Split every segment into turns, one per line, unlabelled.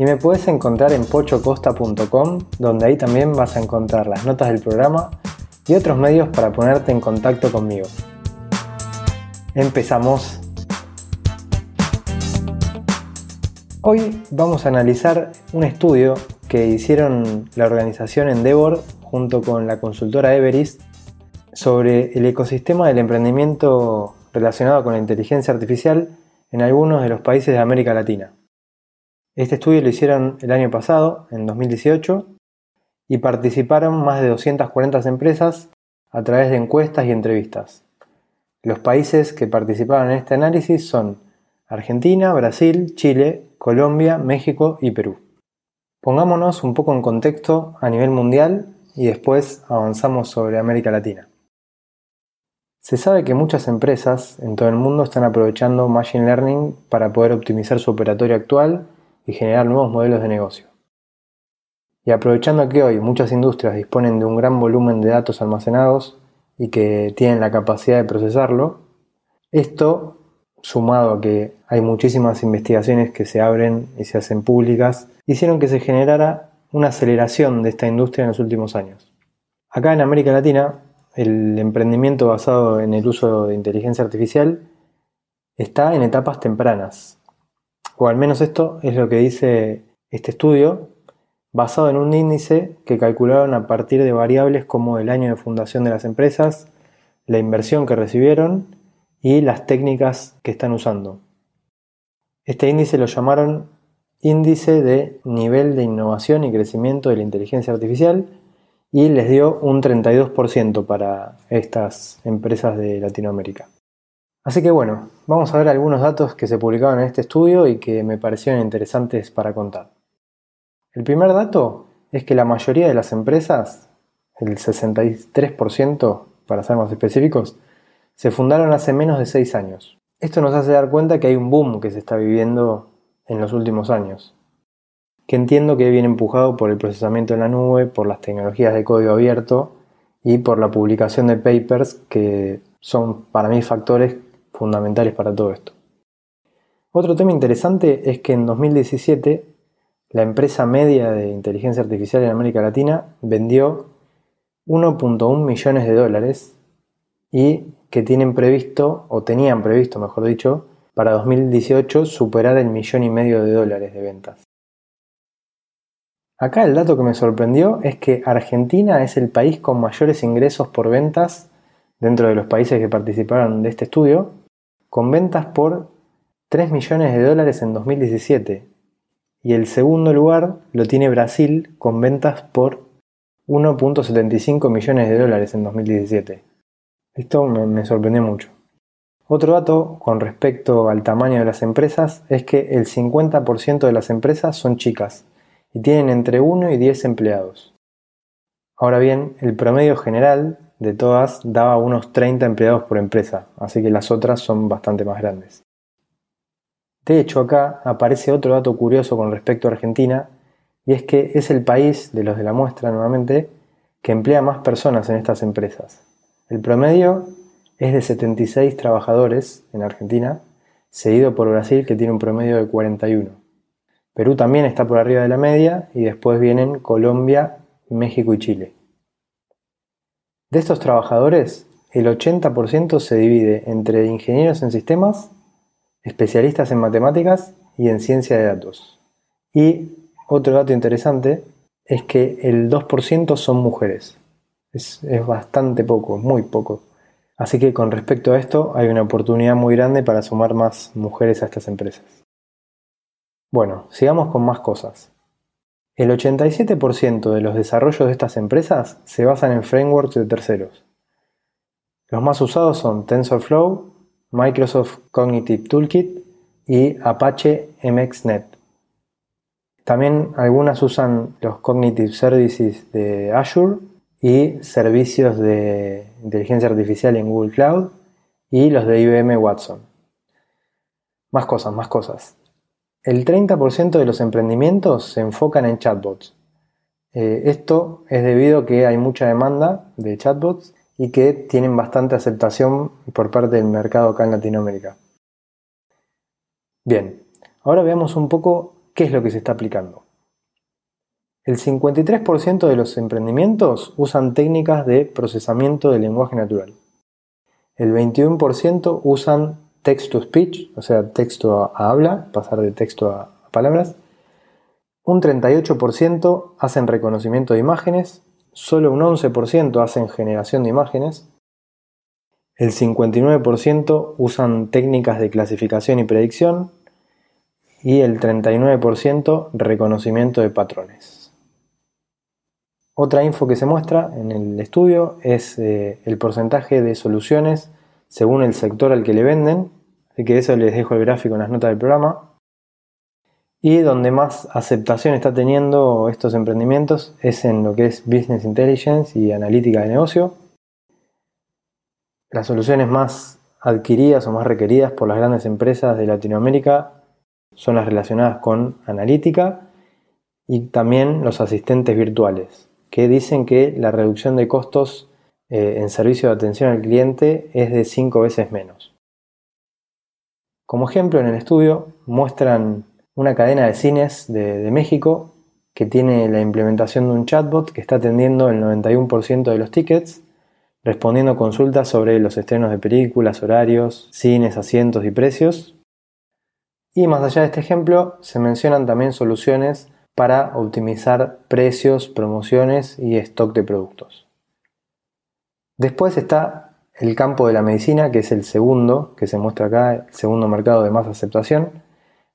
y me puedes encontrar en pochocosta.com, donde ahí también vas a encontrar las notas del programa y otros medios para ponerte en contacto conmigo. Empezamos. Hoy vamos a analizar un estudio que hicieron la organización Endeavor junto con la consultora Everest sobre el ecosistema del emprendimiento relacionado con la inteligencia artificial en algunos de los países de América Latina. Este estudio lo hicieron el año pasado, en 2018, y participaron más de 240 empresas a través de encuestas y entrevistas. Los países que participaron en este análisis son Argentina, Brasil, Chile, Colombia, México y Perú. Pongámonos un poco en contexto a nivel mundial y después avanzamos sobre América Latina. Se sabe que muchas empresas en todo el mundo están aprovechando Machine Learning para poder optimizar su operatorio actual y generar nuevos modelos de negocio. Y aprovechando que hoy muchas industrias disponen de un gran volumen de datos almacenados y que tienen la capacidad de procesarlo, esto, sumado a que hay muchísimas investigaciones que se abren y se hacen públicas, hicieron que se generara una aceleración de esta industria en los últimos años. Acá en América Latina, el emprendimiento basado en el uso de inteligencia artificial está en etapas tempranas, o al menos esto es lo que dice este estudio, basado en un índice que calcularon a partir de variables como el año de fundación de las empresas, la inversión que recibieron y las técnicas que están usando. Este índice lo llamaron índice de nivel de innovación y crecimiento de la inteligencia artificial y les dio un 32% para estas empresas de Latinoamérica. Así que bueno, vamos a ver algunos datos que se publicaron en este estudio y que me parecieron interesantes para contar. El primer dato es que la mayoría de las empresas, el 63% para ser más específicos, se fundaron hace menos de 6 años. Esto nos hace dar cuenta que hay un boom que se está viviendo en los últimos años, que entiendo que viene empujado por el procesamiento en la nube, por las tecnologías de código abierto y por la publicación de papers que son para mí factores fundamentales para todo esto. Otro tema interesante es que en 2017 la empresa media de inteligencia artificial en América Latina vendió 1.1 millones de dólares y que tienen previsto, o tenían previsto, mejor dicho, para 2018 superar el millón y medio de dólares de ventas. Acá el dato que me sorprendió es que Argentina es el país con mayores ingresos por ventas dentro de los países que participaron de este estudio con ventas por 3 millones de dólares en 2017. Y el segundo lugar lo tiene Brasil con ventas por 1.75 millones de dólares en 2017. Esto me, sorprendió mucho. Otro dato con respecto al tamaño de las empresas es que el 50% de las empresas son chicas y tienen entre 1 y 10 empleados. Ahora bien, el promedio general de todas daba unos 30 empleados por empresa, así que las otras son bastante más grandes. De hecho, acá aparece otro dato curioso con respecto a Argentina, y es que es el país de los de la muestra nuevamente que emplea más personas en estas empresas. El promedio es de 76 trabajadores en Argentina, seguido por Brasil que tiene un promedio de 41. Perú también está por arriba de la media y después vienen Colombia, México y Chile. De estos trabajadores, el 80% se divide entre ingenieros en sistemas, especialistas en matemáticas y en ciencia de datos. Y otro dato interesante es que el 2% son mujeres. Es, bastante poco, muy poco. Así que con respecto a esto hay una oportunidad muy grande para sumar más mujeres a estas empresas. Bueno, sigamos con más cosas. El 87% de los desarrollos de estas empresas se basan en frameworks de terceros. Los más usados son TensorFlow, Microsoft Cognitive Toolkit y Apache MXNet. También algunas usan los Cognitive Services de Azure y servicios de inteligencia artificial en Google Cloud y los de IBM Watson. Más cosas, más cosas. El 30% de los emprendimientos se enfocan en chatbots. Eh, esto es debido a que hay mucha demanda de chatbots y que tienen bastante aceptación por parte del mercado acá en Latinoamérica. Bien, ahora veamos un poco qué es lo que se está aplicando. El 53% de los emprendimientos usan técnicas de procesamiento del lenguaje natural. El 21% usan text to speech, o sea, texto a habla, pasar de texto a palabras. Un 38% hacen reconocimiento de imágenes, solo un 11% hacen generación de imágenes. El 59% usan técnicas de clasificación y predicción y el 39% reconocimiento de patrones. Otra info que se muestra en el estudio es eh, el porcentaje de soluciones según el sector al que le venden, así que eso les dejo el gráfico en las notas del programa. Y donde más aceptación está teniendo estos emprendimientos es en lo que es Business Intelligence y analítica de negocio. Las soluciones más adquiridas o más requeridas por las grandes empresas de Latinoamérica son las relacionadas con analítica y también los asistentes virtuales, que dicen que la reducción de costos eh, en servicio de atención al cliente es de 5 veces menos. Como ejemplo, en el estudio muestran una cadena de cines de, México que tiene la implementación de un chatbot que está atendiendo el 91% de los tickets, respondiendo consultas sobre los estrenos de películas, horarios, cines, asientos y precios. Y más allá de este ejemplo, se mencionan también soluciones para optimizar precios, promociones y stock de productos. Después está el campo de la medicina, que es el segundo, que se muestra acá, el segundo mercado de más aceptación,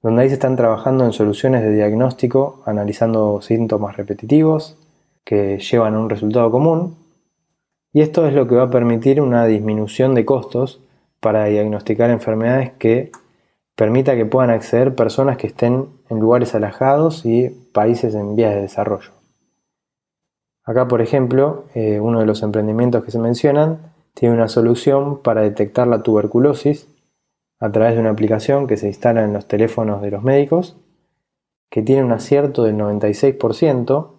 donde ahí se están trabajando en soluciones de diagnóstico, analizando síntomas repetitivos que llevan a un resultado común. Y esto es lo que va a permitir una disminución de costos para diagnosticar enfermedades que permita que puedan acceder personas que estén en lugares alejados y países en vías de desarrollo. Acá, por ejemplo, eh, uno de los emprendimientos que se mencionan tiene una solución para detectar la tuberculosis a través de una aplicación que se instala en los teléfonos de los médicos, que tiene un acierto del 96%.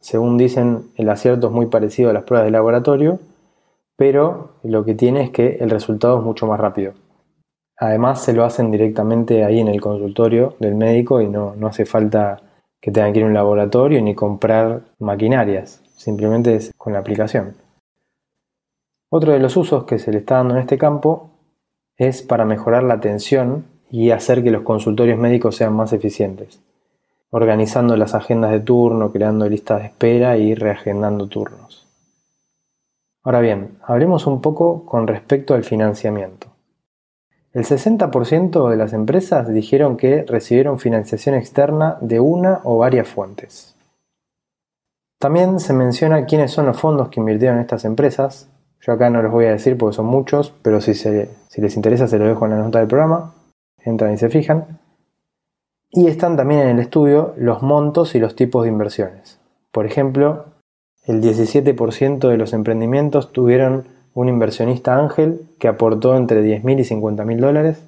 Según dicen, el acierto es muy parecido a las pruebas de laboratorio, pero lo que tiene es que el resultado es mucho más rápido. Además, se lo hacen directamente ahí en el consultorio del médico y no, no hace falta que tengan que ir a un laboratorio ni comprar maquinarias, simplemente es con la aplicación. Otro de los usos que se le está dando en este campo es para mejorar la atención y hacer que los consultorios médicos sean más eficientes, organizando las agendas de turno, creando listas de espera y reagendando turnos. Ahora bien, hablemos un poco con respecto al financiamiento. El 60% de las empresas dijeron que recibieron financiación externa de una o varias fuentes. También se menciona quiénes son los fondos que invirtieron estas empresas. Yo acá no los voy a decir porque son muchos, pero si, si les interesa se los dejo en la nota del programa. Entran y se fijan. Y están también en el estudio los montos y los tipos de inversiones. Por ejemplo, el 17% de los emprendimientos tuvieron un inversionista ángel que aportó entre 10.000 y 50.000 dólares.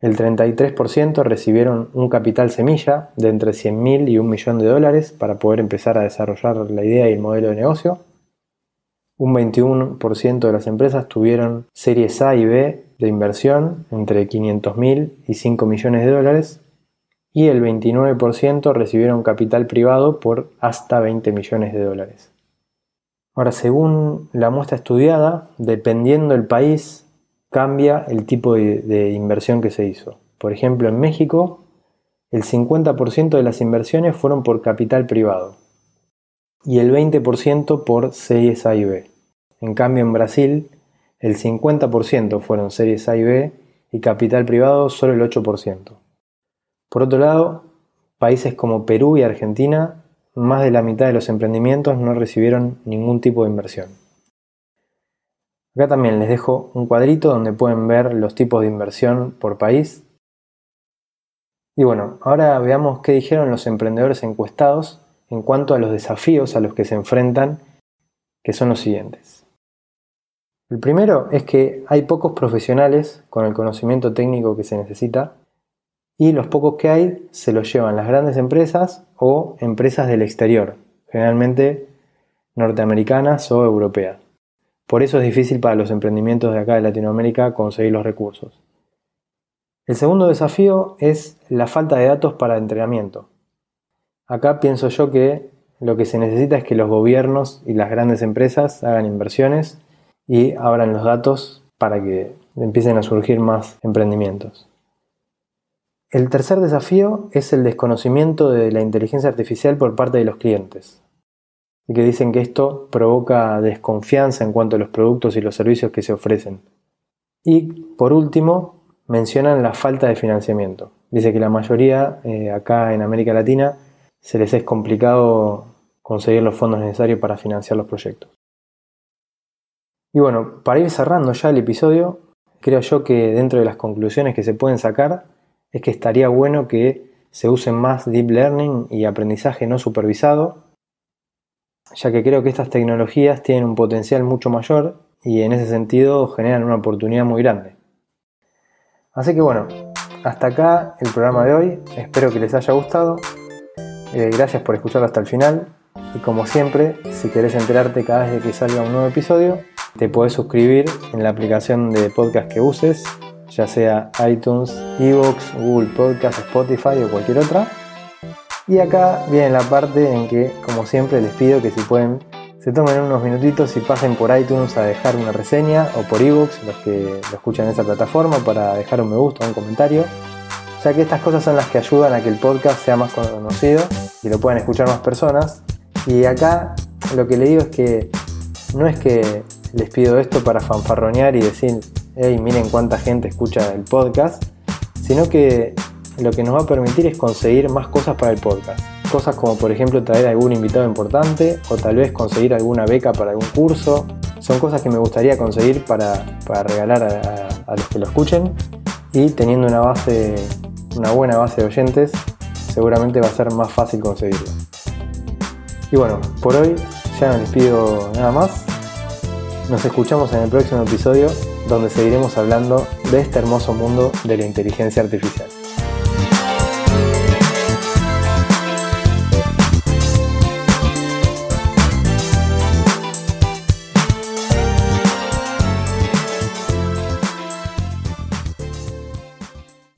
El 33% recibieron un capital semilla de entre 100.000 y un millón de dólares para poder empezar a desarrollar la idea y el modelo de negocio. Un 21% de las empresas tuvieron series A y B de inversión entre 500.000 y 5 millones de dólares. Y el 29% recibieron capital privado por hasta 20 millones de dólares. Ahora, según la muestra estudiada, dependiendo del país, cambia el tipo de, inversión que se hizo. Por ejemplo, en México, el 50% de las inversiones fueron por capital privado y el 20% por series A y B. En cambio, en Brasil, el 50% fueron series A y B y capital privado solo el 8%. Por otro lado, países como Perú y Argentina más de la mitad de los emprendimientos no recibieron ningún tipo de inversión. Acá también les dejo un cuadrito donde pueden ver los tipos de inversión por país. Y bueno, ahora veamos qué dijeron los emprendedores encuestados en cuanto a los desafíos a los que se enfrentan que son los siguientes. El primero es que hay pocos profesionales con el conocimiento técnico que se necesita y los pocos que hay se los llevan las grandes empresas o empresas del exterior, generalmente norteamericanas o europeas. Por eso es difícil para los emprendimientos de acá de Latinoamérica conseguir los recursos. El segundo desafío es la falta de datos para entrenamiento. Acá pienso yo que lo que se necesita es que los gobiernos y las grandes empresas hagan inversiones y abran los datos para que empiecen a surgir más emprendimientos. El tercer desafío es el desconocimiento de la inteligencia artificial por parte de los clientes, y que dicen que esto provoca desconfianza en cuanto a los productos y los servicios que se ofrecen. Y por último, mencionan la falta de financiamiento. Dice que la mayoría eh, acá en América Latina se les es complicado conseguir los fondos necesarios para financiar los proyectos. Y bueno, para ir cerrando ya el episodio, creo yo que dentro de las conclusiones que se pueden sacar es que estaría bueno que se usen más deep learning y aprendizaje no supervisado, ya que creo que estas tecnologías tienen un potencial mucho mayor y en ese sentido generan una oportunidad muy grande. Así que bueno, hasta acá el programa de hoy, espero que les haya gustado, eh, gracias por escucharlo hasta el final. Y como siempre, si querés enterarte cada vez que salga un nuevo episodio, te puedes suscribir en la aplicación de podcast que uses, ya sea iTunes, Evox, Google Podcast, Spotify o cualquier otra. Y acá viene la parte en que, como siempre, les pido que si pueden, se tomen unos minutitos y pasen por iTunes a dejar una reseña o por Evox, los que lo escuchan en esa plataforma, para dejar un me gusta o un comentario, ya que estas cosas son las que ayudan a que el podcast sea más conocido y lo puedan escuchar más personas. Y acá lo que le digo es que no es que les pido esto para fanfarronear y decir, hey, miren cuánta gente escucha el podcast, sino que lo que nos va a permitir es conseguir más cosas para el podcast. Cosas como por ejemplo traer algún invitado importante o tal vez conseguir alguna beca para algún curso. Son cosas que me gustaría conseguir para, regalar a, a los que lo escuchen y teniendo una base, una buena base de oyentes, seguramente va a ser más fácil conseguirlo. Y bueno, por hoy ya no les pido nada más. Nos escuchamos en el próximo episodio donde seguiremos hablando de este hermoso mundo de la inteligencia artificial.